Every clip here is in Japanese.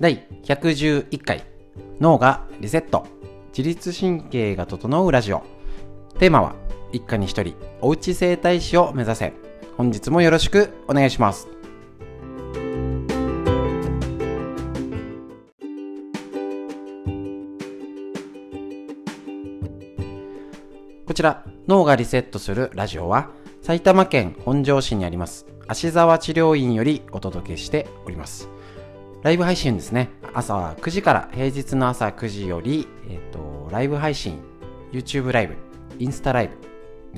第111回脳がリセット。自律神経が整うラジオ。テーマは一家に一人おうち整体師を目指せ。本日もよろしくお願いします。こちら脳がリセットするラジオは埼玉県本庄市にあります芦沢治療院よりお届けしております。ライブ配信ですね。朝9時から平日の朝9時より、えっと、ライブ配信 YouTube ライブインスタライブ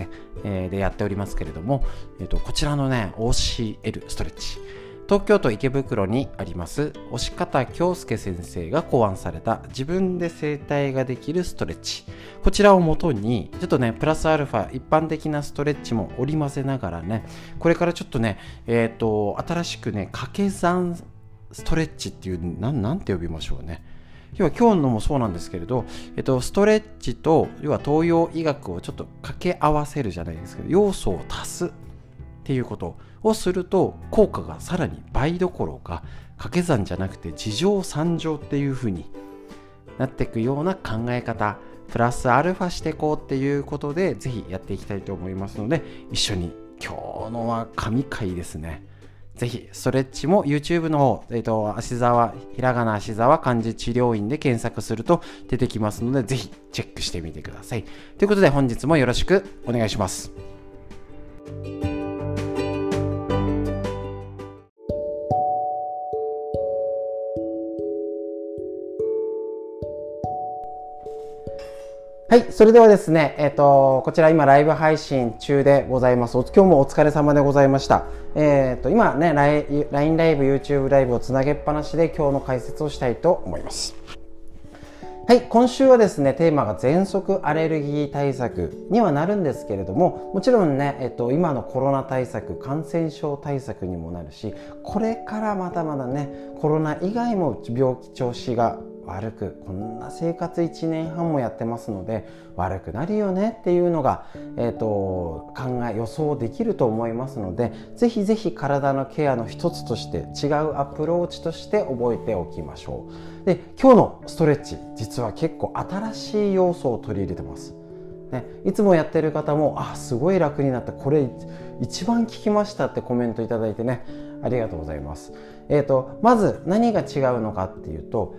ね、えー、でやっておりますけれども、えっと、こちらのね OCL ストレッチ。東京都池袋にあります押方京介先生が考案された自分で整体ができるストレッチ。こちらをもとにちょっとねプラスアルファ一般的なストレッチも織り交ぜながらねこれからちょっとねえっ、ー、と新しくね掛け算ストレッチっていうなんなんて呼びましょうね。要は今日のもそうなんですけれど、えっと、ストレッチと要は東洋医学をちょっと掛け合わせるじゃないですけど要素を足すっていうことをすると効果がさらに倍どころか掛け算じゃなくて地上三乗っていう風になっていくような考え方プラスアルファしていこうっていうことでぜひやっていきたいと思いますので一緒に今日のは神回ですね。ぜひストレッチも YouTube の方、えっ、ー、と、足沢、ひらがな足沢漢字治療院で検索すると出てきますので、ぜひチェックしてみてください。ということで本日もよろしくお願いします。はい、それではですね、えっ、ー、と、こちら今ライブ配信中でございます。今日もお疲れ様でございました。えっ、ー、と、今ね、LINE ライブ、YouTube ライブをつなげっぱなしで今日の解説をしたいと思います。はい、今週はですね、テーマが喘息アレルギー対策にはなるんですけれども、もちろんね、えっと、今のコロナ対策、感染症対策にもなるし、これからまだまだね、コロナ以外も病気調子が悪くこんな生活1年半もやってますので悪くなるよねっていうのが、えーと、考え予想できると思いますのでぜひぜひ体のケアの一つとして違うアプローチとして覚えておきましょう。で今日のストレッチ実は結構新しい要素を取り入れてます。ね、いつもやってる方もあすごい楽になった。これ一番聞きましたってコメントいいてねありがとうございます、えーとまず何が違うのかっていうと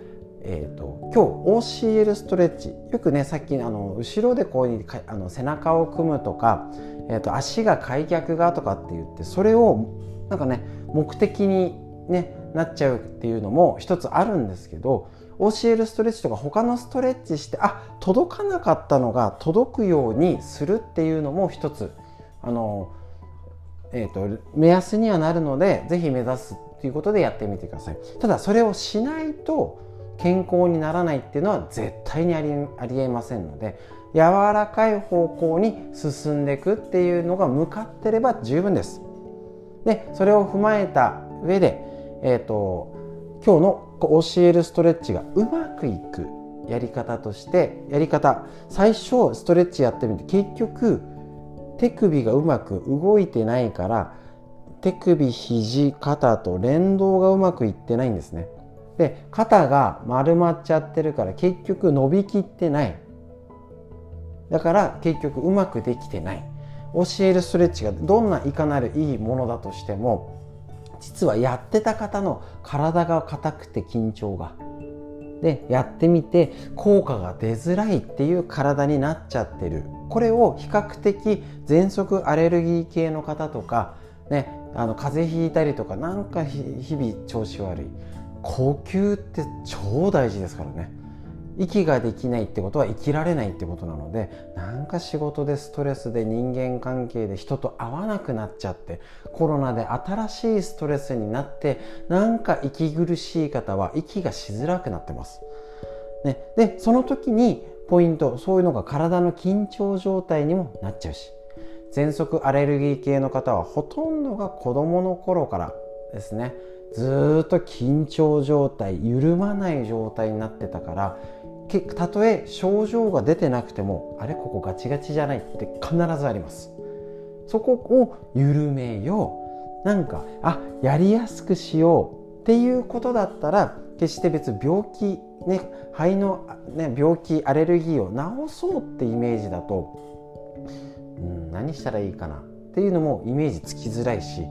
えーと、今日 OCL ストレッチ。よくねさっきあの後ろでこうあの背中を組むとか、えーと、足が開脚がとかって言ってそれをなんかね目的に、ね、なっちゃうっていうのも一つあるんですけど OCL ストレッチとか他のストレッチしてあ届かなかったのが届くようにするっていうのも一つあの、えーと目安にはなるので是非目指すっていうことでやってみてください。ただそれをしないと健康にならないっていうのは絶対にありありえませんので柔らかい方向に進んでいくっていうのが向かってれば十分です。でそれを踏まえた上で、えーと、今日の教えるストレッチがうまくいくやり方としてやり方最初ストレッチやってみて結局手首がうまく動いてないから手首肘肩と連動がうまくいってないんですね。で肩が丸まっちゃってるから結局伸びきってない。だから結局うまくできてない。教えるストレッチがどんないかなるいいものだとしても実はやってた方の体が硬くて緊張が。でやってみて効果が出づらいっていう体になっちゃってる。これを比較的喘息アレルギー系の方とかねあの風邪ひいたりとかなんか日々調子悪い。呼吸って超大事ですからね。息ができないってことは生きられないってことなのでなんか仕事でストレスで人間関係で人と会わなくなっちゃってコロナで新しいストレスになってなんか息苦しい方は息がしづらくなってます。ね、でその時にポイントそういうのが体の緊張状態にもなっちゃうし喘息アレルギー系の方はほとんどが子どもの頃からですね。ずっと緊張状態緩まない状態になってたからたとえ症状が出てなくてもあれここガチガチじゃないって必ずあります。そこを緩めよう。なんかあやりやすくしよう。っていうことだったら決して別病気ね肺の、ね、病気アレルギーを治そうってイメージだと、うん、何したらいいかなっていうのもイメージつきづらいし、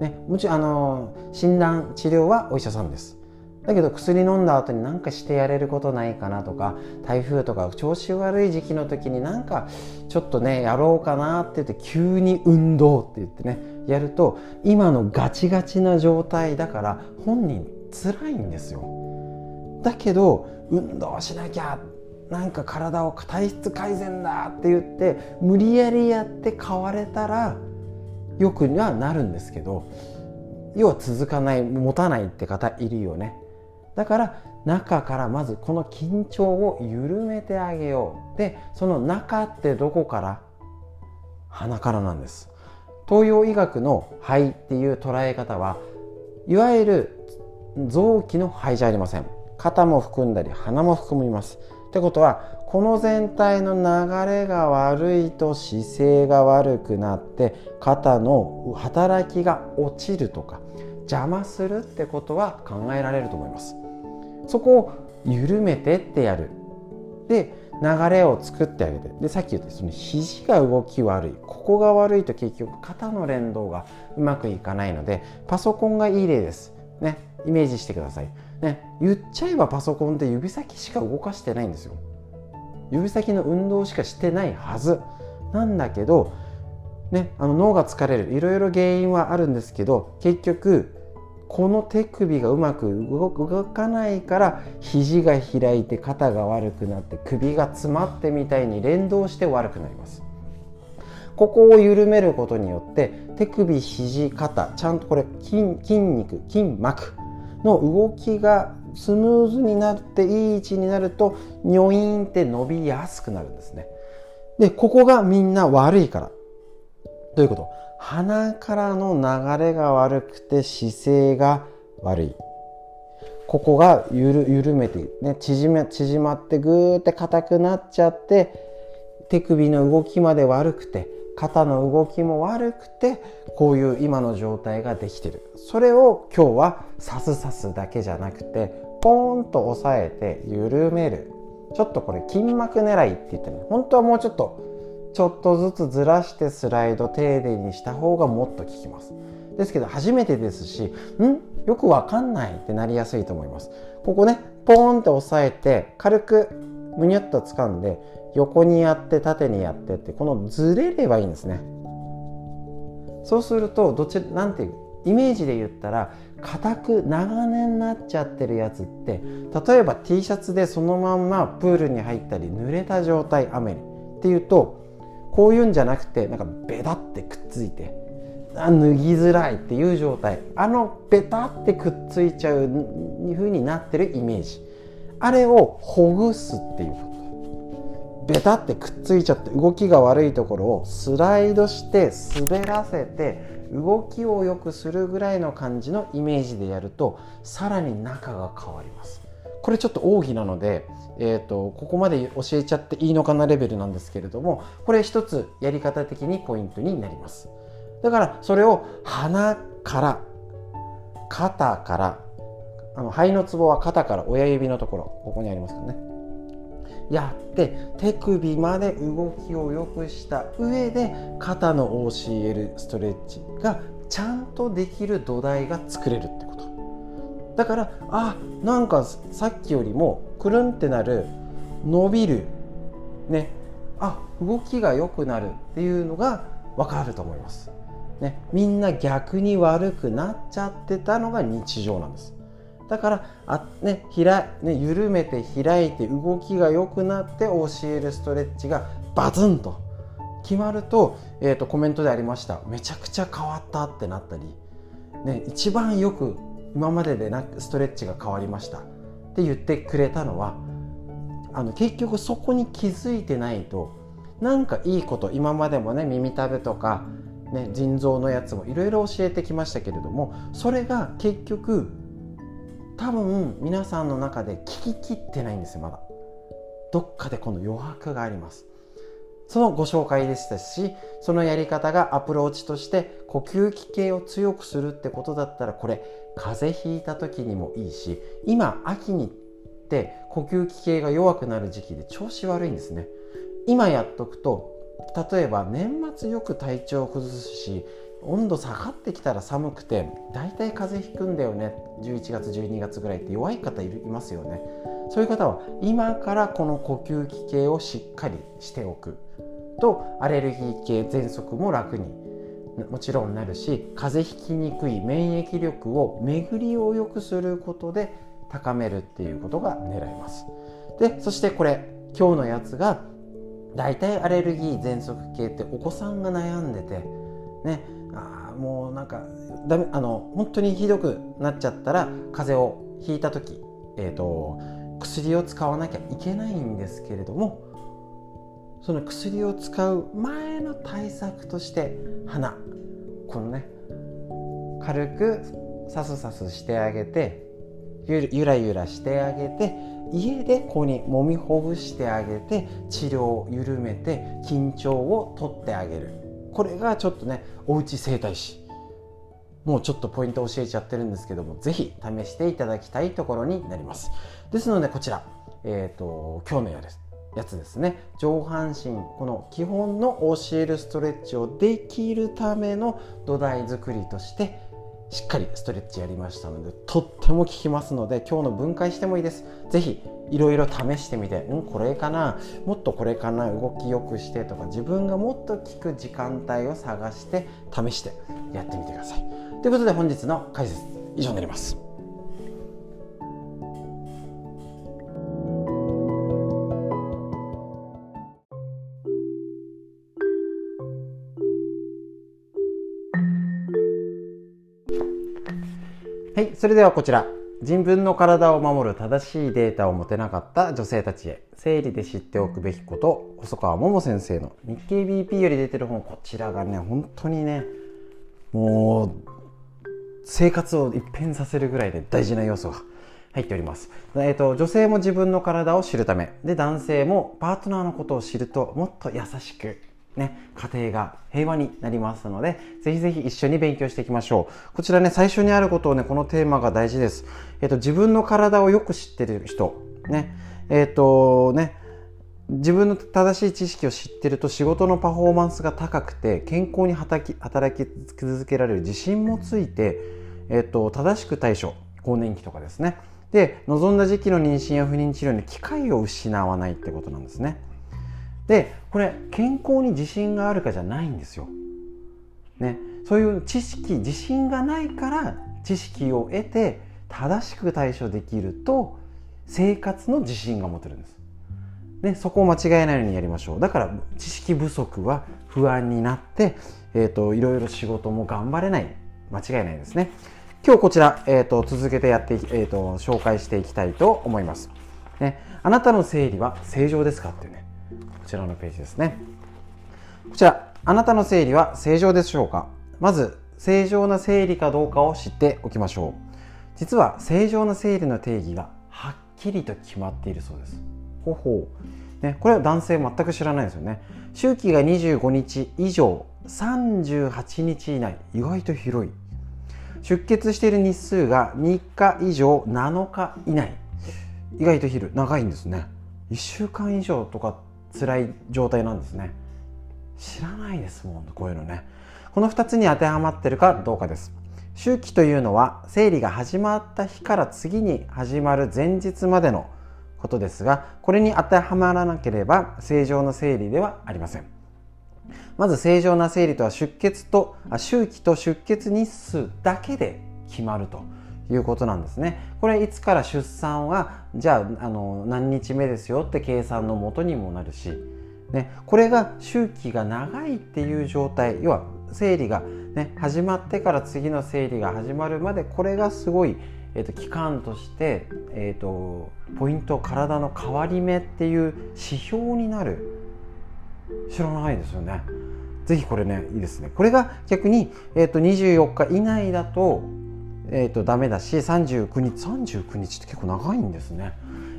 ね、もちろんあの診断治療はお医者さんです。だけど薬飲んだ後に何かしてやれることないかなとか台風とか調子悪い時期の時になんかちょっとねやろうかなって言って急に運動って言ってねやると今のガチガチな状態だから本人辛いんですよ。だけど運動しなきゃなんか体を体質改善だって言って無理やりやって変われたらよくにはなるんですけど要は続かない持たないって方いるよね。だから中からまずこの緊張を緩めてあげよう。でその中ってどこから？鼻からなんです。東洋医学の肺っていう捉え方はいわゆる臓器の肺じゃありません。肩も含んだり鼻も含みます。ってことはこの全体の流れが悪いと姿勢が悪くなって肩の働きが落ちるとか邪魔するってことは考えられると思います。そこを緩めてってやる。で流れを作ってあげて。でさっき言ったその肘が動き悪い。ここが悪いと結局肩の連動がうまくいかないのでパソコンがいい例です。ね。イメージしてください。ね言っちゃえばパソコンって指先しか動かしてないんですよ。指先の運動しかしてないはず。なんだけどね、あの脳が疲れる。いろいろ原因はあるんですけど結局この手首がうまく動かないから肘が開いて肩が悪くなって首が詰まってみたいに連動して悪くなります。ここを緩めることによって手首肘肩ちゃんとこれ筋筋肉筋膜の動きがスムーズになっていい位置になるとニョイーンって伸びやすくなるんですね。でここがみんな悪いから。どういうこと？鼻からの流れが悪くて姿勢が悪い。ここが緩めて、ね、縮め縮まってぐーって硬くなっちゃって手首の動きまで悪くて肩の動きも悪くてこういう今の状態ができてる。それを今日はさすさすだけじゃなくてポーンと押さえて緩める。ちょっとこれ筋膜狙いって言ってね本当はもうちょっとちょっとずつずらしてスライド丁寧にした方がもっと効きます。ですけど初めてですしん？よくわかんないってなりやすいと思います。ここねポーンって押さえて軽くむにゅっと掴んで横にやって縦にやってってこのずれればいいんですね。そうするとどっちなんていうイメージで言ったら硬く長年なっちゃってるやつって例えば T シャツでそのまんまプールに入ったり濡れた状態雨にっていうとこういうんじゃなくてなんかベタってくっついてあ脱ぎづらいっていう状態。あのベタってくっついちゃう風になってるイメージ。あれをほぐすっていうこと。ベタってくっついちゃって動きが悪いところをスライドして滑らせて動きを良くするぐらいの感じのイメージでやるとさらに中が変わります。これちょっと奥義なのでえーと、ここまで教えちゃっていいのかなレベルなんですけれどもこれ一つやり方的にポイントになります。だからそれを鼻から肩からあの肺のツボは肩から親指のところここにありますよね。やって手首まで動きを良くした上で肩の OCL ストレッチがちゃんとできる土台が作れるってこと。だからあなんかさっきよりもくるんってなる伸びるね。あ動きが良くなるっていうのが分かると思います、ね、みんな逆に悪くなっちゃってたのが日常なんです。だからあ、ね開ね、緩めて開いて動きが良くなって OCL ストレッチがバツンと決まると,、えーとコメントでありました。めちゃくちゃ変わったってなったり、ね、一番よく今まででなくストレッチが変わりました。って言ってくれたのはあの結局そこに気づいてないとなんかいいこと今までもね耳たぶとか、ね、腎臓のやつもいろいろ教えてきましたけれどもそれが結局多分皆さんの中で聞ききってないんですよまだ。どっかでこの余白があります。そのご紹介でしたしそのやり方がアプローチとして呼吸器系を強くするってことだったらこれ風邪ひいた時にもいいし今秋にって呼吸器系が弱くなる時期で調子悪いんですね。今やっとくと例えば年末よく体調を崩すし温度下がってきたら寒くて大体風邪ひくんだよね。11月12月ぐらいって弱い方いますよね。そういう方は今からこの呼吸器系をしっかりしておく。とアレルギー系喘息も楽にもちろんなるし風邪ひきにくい免疫力を巡りを良くすることで高めるっていうことが狙えます。でそしてこれ今日のやつが大体アレルギー喘息系ってお子さんが悩んでてね。あもうなんかだめあの本当にひどくなっちゃったら風邪をひいた時、えーと、薬を使わなきゃいけないんですけれどもその薬を使う前の対策として鼻。このね軽くさすさすしてあげてゆらゆらしてあげて家でここに揉みほぐしてあげて治療を緩めて緊張を取ってあげる。これがちょっとねおうち整体師。もうちょっとポイント教えちゃってるんですけども是非試していただきたいところになります。ですのでこちら、えーと、今日のやですやつですね。上半身この基本の教えるストレッチをできるための土台作りとしてしっかりストレッチやりましたのでとっても効きますので今日の分解してもいいです。是非いろいろ試してみてんこれかな？もっとこれかな？動きよくしてとか自分がもっと効く時間帯を探して試してやってみてください。ということで本日の解説以上になります。はいそれではこちら。自分の体を守る正しいデータを持てなかった女性たちへ。生理で知っておくべきこと。細川桃先生の日経 BP より出てる本。こちらがね本当にねもう生活を一変させるぐらいで大事な要素が入っております、えーと、女性も自分の体を知るため。で男性もパートナーのことを知るともっと優しくね、家庭が平和になりますので、ぜひぜひ一緒に勉強していきましょう。こちらね、最初にあることをね、このテーマが大事です。えっ、と、自分の体をよく知ってる人、ね、えっ、と、ね、自分の正しい知識を知ってると仕事のパフォーマンスが高くて健康に働き働き続けられる自信もついて、えっと、正しく対処更年期とかですねで望んだ時期の妊娠や不妊治療に機会を失わないってことなんですねでこれ健康に自信があるかじゃないんですよ、ね、そういう知識自信がないから知識を得て正しく対処できると生活の自信が持てるんです。ね、そこを間違えないようにやりましょう。だから知識不足は不安になって、えーと、いろいろ仕事も頑張れない。間違いないですね。今日こちら、えーと、続けてやって、えーと、紹介していきたいと思います、ね、あなたの生理は正常ですか？っていうね。こちらのページですね。こちらあなたの生理は正常でしょうか？まず正常な生理かどうかを知っておきましょう。実は正常な生理の定義がはっきりと決まっているそうです。ほほう、ね、これは男性全く知らないですよね。周期が25日以上38日以内意外と広い。出血している日数が3日以上7日以内。意外と広い。長いんですね。1週間以上とか辛い状態なんですね。知らないですもんこういうのね。この2つに当てはまってるかどうかです。周期というのは生理が始まった日から次に始まる前日までのことですがこれに当てはまらなければ正常な生理ではありません。まず正常な生理とは出血と周期と出血日数だけで決まると。いうことなんですね。これいつから出産はじゃああの何日目ですよって計算のもとにもなるし、ね、これが周期が長いっていう状態要は生理が、ね、始まってから次の生理が始まるまでこれがすごいえーと、期間として、えーと、ポイント体の変わり目っていう指標になる。知らないですよね。ぜひこれねいいですね。これが逆に、えーと、24日以内だと,、えー、とダメだし39日39日って結構長いんですね。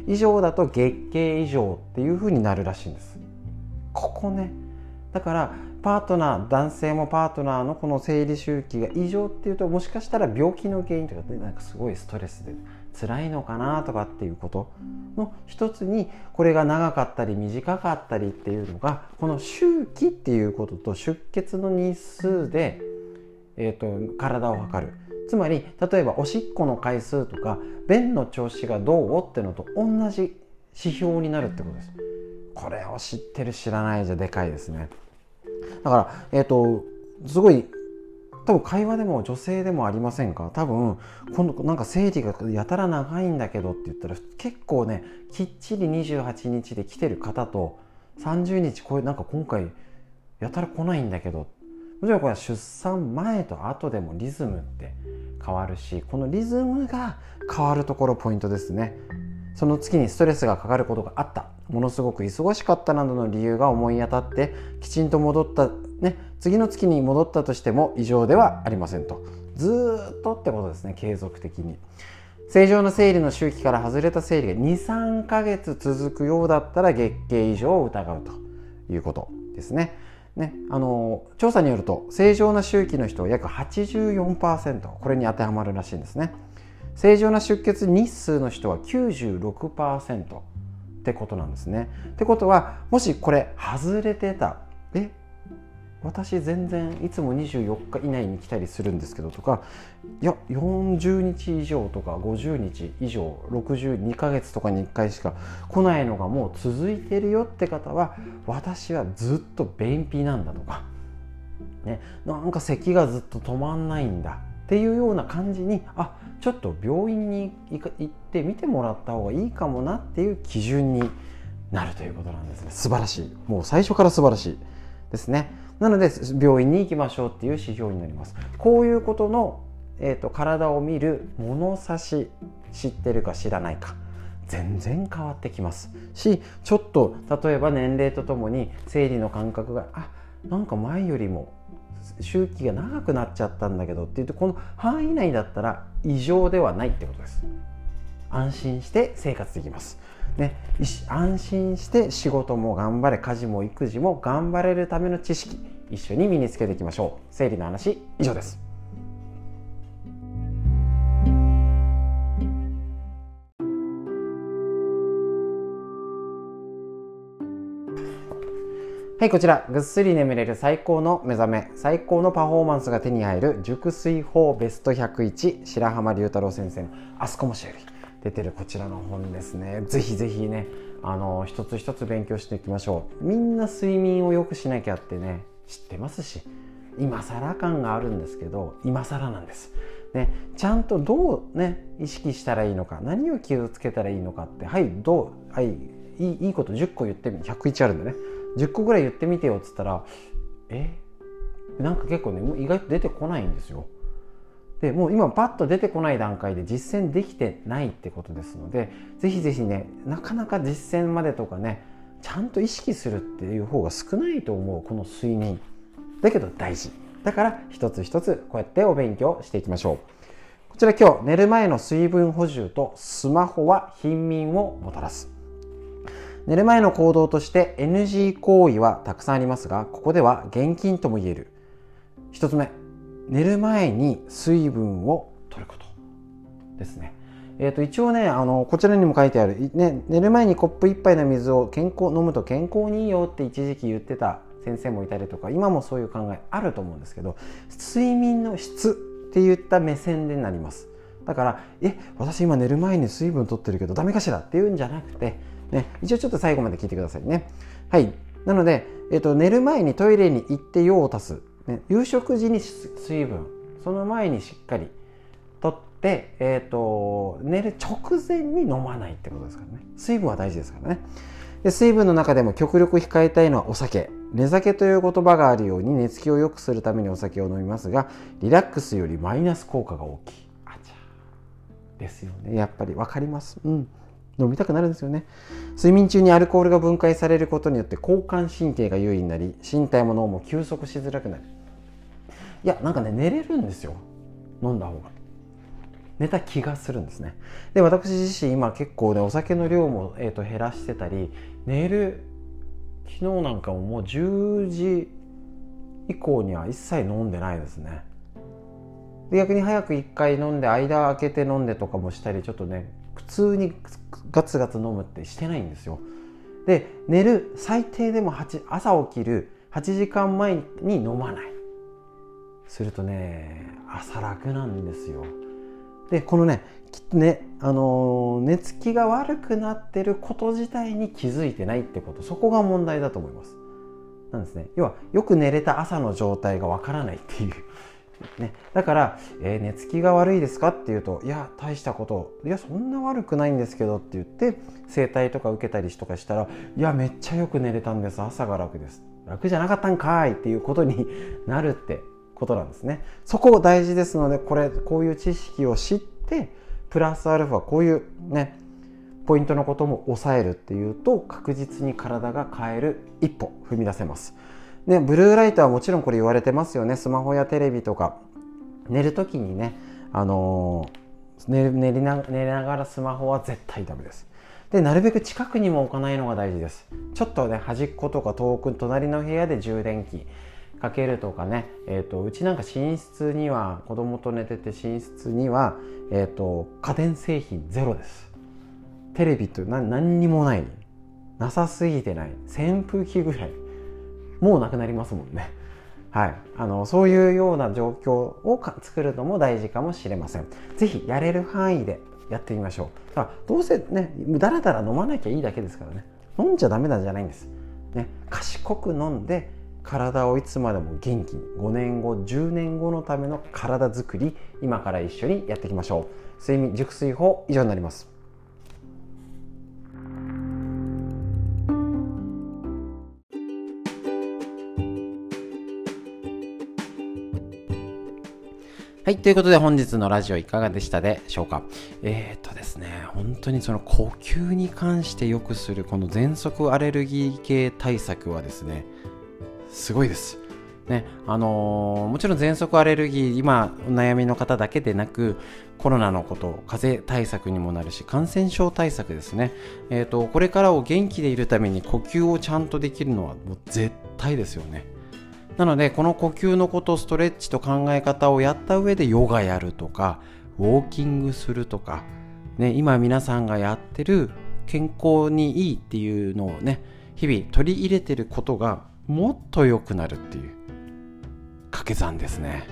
以上だと月経以上っていうふうになるらしいんです。ここね。だからパートナー男性もパートナーのこの生理周期が異常っていうともしかしたら病気の原因とかなんかすごいストレスで辛いのかなとかっていうことの一つにこれが長かったり短かったりっていうのがこの周期っていうことと出血の日数で、えーと、体を測る。つまり例えばおしっこの回数とか便の調子がどうってのと同じ指標になるってことです。これを知ってる知らないじゃでかいですね。だからえっ、ー、とすごい多分会話でも女性でもありませんか？多分今度なんか生理がやたら長いんだけどって言ったら結構ねきっちり28日で来てる方と30日これなんか今回やたら来ないんだけどもちろんこれは出産前と後でもリズムって変わるしこのリズムが変わるところポイントですね。その月にストレスがかかることがあった。ものすごく忙しかったなどの理由が思い当たってきちんと戻ったね次の月に戻ったとしても異常ではありませんと。ずっとってことですね継続的に。正常な生理の周期から外れた生理が23ヶ月続くようだったら月経異常を疑うということですね。ね、あの調査によると正常な周期の人は約84%これに当てはまるらしいんですね。正常な出血日数の人は96%ってことなんですね。ってことはもしこれ外れてたえ私全然いつも24日以内に来たりするんですけどとかいや40日以上とか50日以上62ヶ月とかに1回しか来ないのがもう続いてるよって方は私はずっと便秘なんだとか、ね、なんか咳がずっと止まんないんだっていうような感じにあちょっと病院に行って見てもらった方がいいかもなっていう基準になるということなんですね。素晴らしい。もう最初から素晴らしいですね。なので病院に行きましょうっていう指標になります。こういうことの、えーと、体を見る物差し知ってるか知らないか。全然変わってきます。しちょっと例えば年齢とともに生理の感覚があなんか前よりも周期が長くなっちゃったんだけどっていうとこの範囲内だったら異常ではないってことです。安心して生活できます。ね、安心して仕事も頑張れ家事も育児も頑張れるための知識一緒に身につけていきましょう。生理の話以上です。はい、こちら、ぐっすり眠れる最高の目覚め、最高のパフォーマンスが手に入る熟睡法ベスト101白浜龍太郎先生のあすこもしより出てるこちらの本ですね。ぜひぜひねあの一つ一つ勉強していきましょう。みんな睡眠を良くしなきゃってね知ってますし今更感があるんですけど今更なんです、ね、ちゃんとどうね意識したらいいのか何を気をつけたらいいのかってはいどうはいいいいいこと10個言ってみ101あるんでね。10個ぐらい言ってみてよっつったらえなんか結構ね意外と出てこないんですよ。でもう今パッと出てこない段階で実践できてないってことですのでぜひぜひねなかなか実践までとかねちゃんと意識するっていう方が少ないと思うこの睡眠。だけど大事。だから一つ一つこうやってお勉強していきましょう。こちら今日寝る前の水分補充とスマホは貧民をもたらす。寝る前の行動として NG 行為はたくさんありますがここでは現金とも言える。一つ目寝る前に水分を取ることですね。えー、と一応ねあのこちらにも書いてある、ね、寝る前にコップ1杯の水を健康飲むと健康にいいよって一時期言ってた先生もいたりとか今もそういう考えあると思うんですけど睡眠の質って言った目線でなります。だからえ私今寝る前に水分取ってるけどダメかしらっていうんじゃなくて、ね、一応ちょっと最後まで聞いてくださいね。はい。なので、えーと寝る前にトイレに行って用を足す。ね、夕食時に水分その前にしっかりとって、えーと、寝る直前に飲まないってことですからね。水分は大事ですからね。で水分の中でも極力控えたいのはお酒。寝酒という言葉があるように寝つきを良くするためにお酒を飲みますがリラックスよりマイナス効果が大きい。あちゃですよね。やっぱり分かります。うん。飲みたくなるんですよね。睡眠中にアルコールが分解されることによって交感神経が優位になり身体も脳も休息しづらくなる。いやなんかね寝れるんですよ。飲んだ方が。寝た気がするんですね。で私自身今結構ねお酒の量も、えーと、減らしてたり寝る昨日なんかももう10時以降には一切飲んでないですね。で逆に早く1回飲んで間空けて飲んでとかもしたりちょっとね通にガツガツ飲むってしてないんですよ。で寝る最低でも8朝起きる8時間前に飲まない。するとね朝楽なんですよ。でこのねきっとね、あのー、寝つきが悪くなってること自体に気づいてないってこと。そこが問題だと思います。なんですね。要はよく寝れた朝の状態がわからないっていう。ね、だから、えー、寝つきが悪いですかっていうといや大したこといやそんな悪くないんですけどって言って整体とか受けたりとかしたらいやめっちゃよく寝れたんです。朝が楽です。楽じゃなかったんかいっていうことに なるってことなんですね。そこ大事ですのでこれこういう知識を知ってプラスアルファこういうねポイントのことも抑えるっていうと確実に体が変える一歩踏み出せます。でブルーライトはもちろんこれ言われてますよね。スマホやテレビとか。寝る時にね、あのー、寝寝な寝ながらスマホは絶対ダメです。でなるべく近くにも置かないのが大事です。ちょっとね端っことか遠く隣の部屋で充電器かけるとかね、えーと、うちなんか寝室には子供と寝てて寝室には、えーと、家電製品ゼロです。テレビって何何にもない。なさすぎてない。扇風機ぐらい。もうなくなりますもんね。はい、あのそういうような状況を作るのも大事かもしれません。是非やれる範囲でやってみましょう。だからどうせねだらだら飲まなきゃいいだけですからね。飲んじゃダメなんじゃないんです、ね、賢く飲んで体をいつまでも元気に5年後10年後のための体づくり今から一緒にやっていきましょう。睡眠熟睡法以上になります。はい。ということで本日のラジオいかがでしたでしょうか？えー、っとですね、本当にその呼吸に関してよくするこの喘息アレルギー系対策はですね、すごいです。ねあのー、もちろん喘息アレルギー今お悩みの方だけでなくコロナのこと風邪対策にもなるし感染症対策ですね、えーと、これからを元気でいるために呼吸をちゃんとできるのはもう絶対ですよねなのでこの呼吸のことストレッチと考え方をやった上でヨガやるとかウォーキングするとか、ね、今皆さんがやってる健康にいいっていうのをね日々取り入れてることがもっと良くなるっていう掛け算ですね。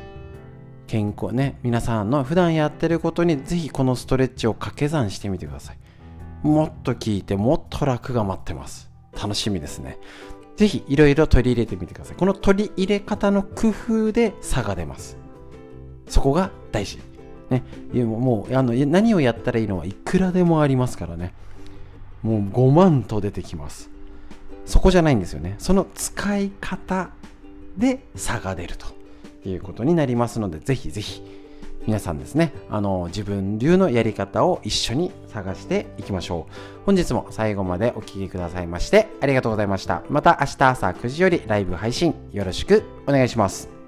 健康ね皆さんの普段やってることにぜひこのストレッチを掛け算してみてください。もっと聞いてもっと楽が待ってます。楽しみですね。ぜひいろいろ取り入れてみてください。この取り入れ方の工夫で差が出ます。そこが大事。ね。もうあの何をやったらいいのはいくらでもありますからね。もう5万と出てきます。そこじゃないんですよね。その使い方で差が出るということになりますのでぜひぜひ皆さんですね。あの自分流のやり方を一緒に探していきましょう。本日も最後までお聴きくださいましてありがとうございました。また明日朝9時よりライブ配信よろしくお願いします。